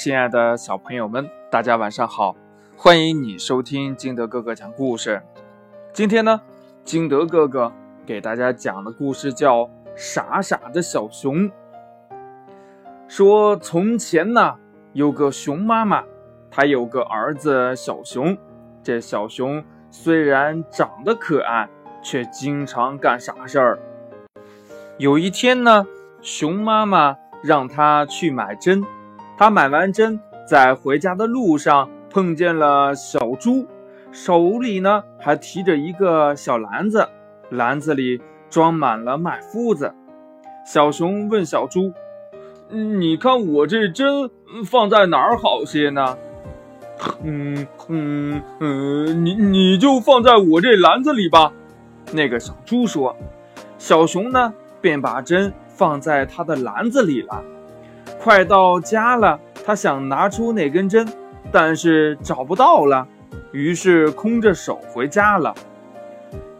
亲爱的小朋友们，大家晚上好！欢迎你收听金德哥哥讲故事。今天呢，金德哥哥给大家讲的故事叫《傻傻的小熊》。说从前呢，有个熊妈妈，她有个儿子小熊。这小熊虽然长得可爱，却经常干傻事儿。有一天呢，熊妈妈让他去买针。他买完针，在回家的路上碰见了小猪，手里呢还提着一个小篮子，篮子里装满了麦麸子。小熊问小猪：“你看我这针放在哪儿好些呢？”“嗯嗯嗯，你你就放在我这篮子里吧。”那个小猪说。小熊呢便把针放在他的篮子里了。快到家了，他想拿出那根针，但是找不到了，于是空着手回家了。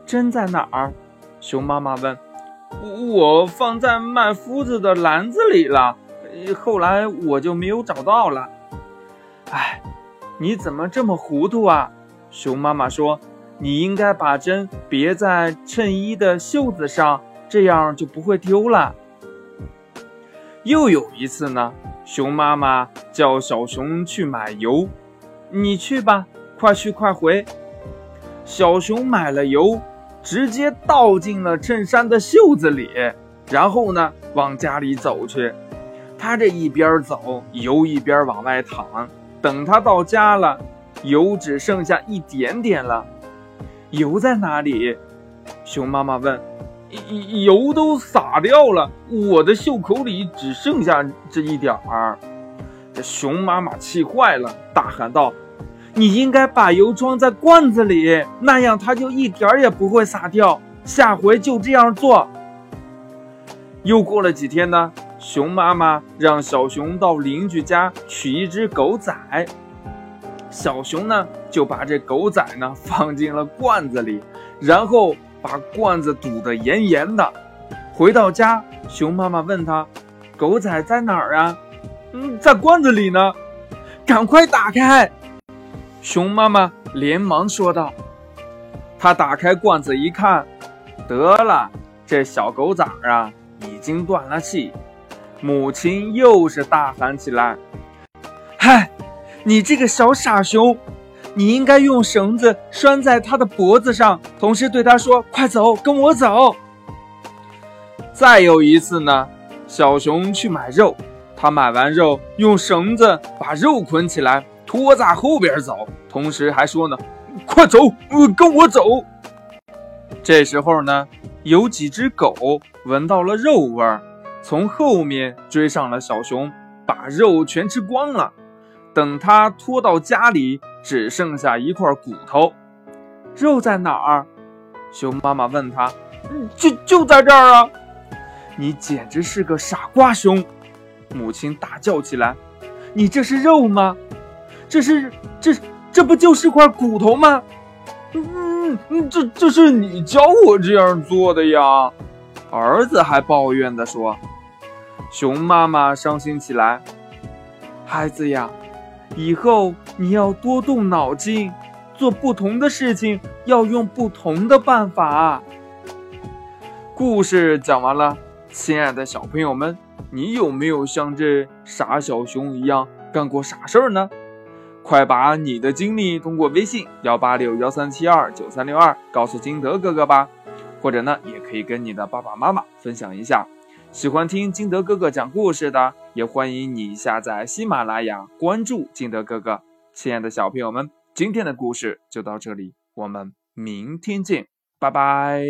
针在哪儿？熊妈妈问。我放在麦麸子的篮子里了，后来我就没有找到了。哎，你怎么这么糊涂啊？熊妈妈说：“你应该把针别在衬衣的袖子上，这样就不会丢了。”又有一次呢，熊妈妈叫小熊去买油，你去吧，快去快回。小熊买了油，直接倒进了衬衫的袖子里，然后呢，往家里走去。他这一边走，油一边往外淌。等他到家了，油只剩下一点点了。油在哪里？熊妈妈问。油都洒掉了，我的袖口里只剩下这一点儿。这熊妈妈气坏了，大喊道：“你应该把油装在罐子里，那样它就一点儿也不会洒掉。下回就这样做。”又过了几天呢，熊妈妈让小熊到邻居家取一只狗仔，小熊呢就把这狗仔呢放进了罐子里，然后。把罐子堵得严严的。回到家，熊妈妈问他：“狗仔在哪儿啊？”“嗯，在罐子里呢。”“赶快打开！”熊妈妈连忙说道。他打开罐子一看，得了，这小狗崽儿啊，已经断了气。母亲又是大喊起来：“嗨，你这个小傻熊！”你应该用绳子拴在他的脖子上，同时对他说：“快走，跟我走。”再有一次呢，小熊去买肉，他买完肉，用绳子把肉捆起来，拖在后边走，同时还说呢：“快走，跟我走。”这时候呢，有几只狗闻到了肉味儿，从后面追上了小熊，把肉全吃光了。等他拖到家里。只剩下一块骨头，肉在哪儿？熊妈妈问他。就就在这儿啊！你简直是个傻瓜熊！母亲大叫起来。你这是肉吗？这是这这不就是块骨头吗？嗯嗯，这这是你教我这样做的呀！儿子还抱怨地说。熊妈妈伤心起来。孩子呀。以后你要多动脑筋，做不同的事情要用不同的办法。故事讲完了，亲爱的小朋友们，你有没有像这傻小熊一样干过傻事儿呢？快把你的经历通过微信幺八六幺三七二九三六二告诉金德哥哥吧，或者呢，也可以跟你的爸爸妈妈分享一下。喜欢听金德哥哥讲故事的，也欢迎你下载喜马拉雅，关注金德哥哥。亲爱的小朋友们，今天的故事就到这里，我们明天见，拜拜。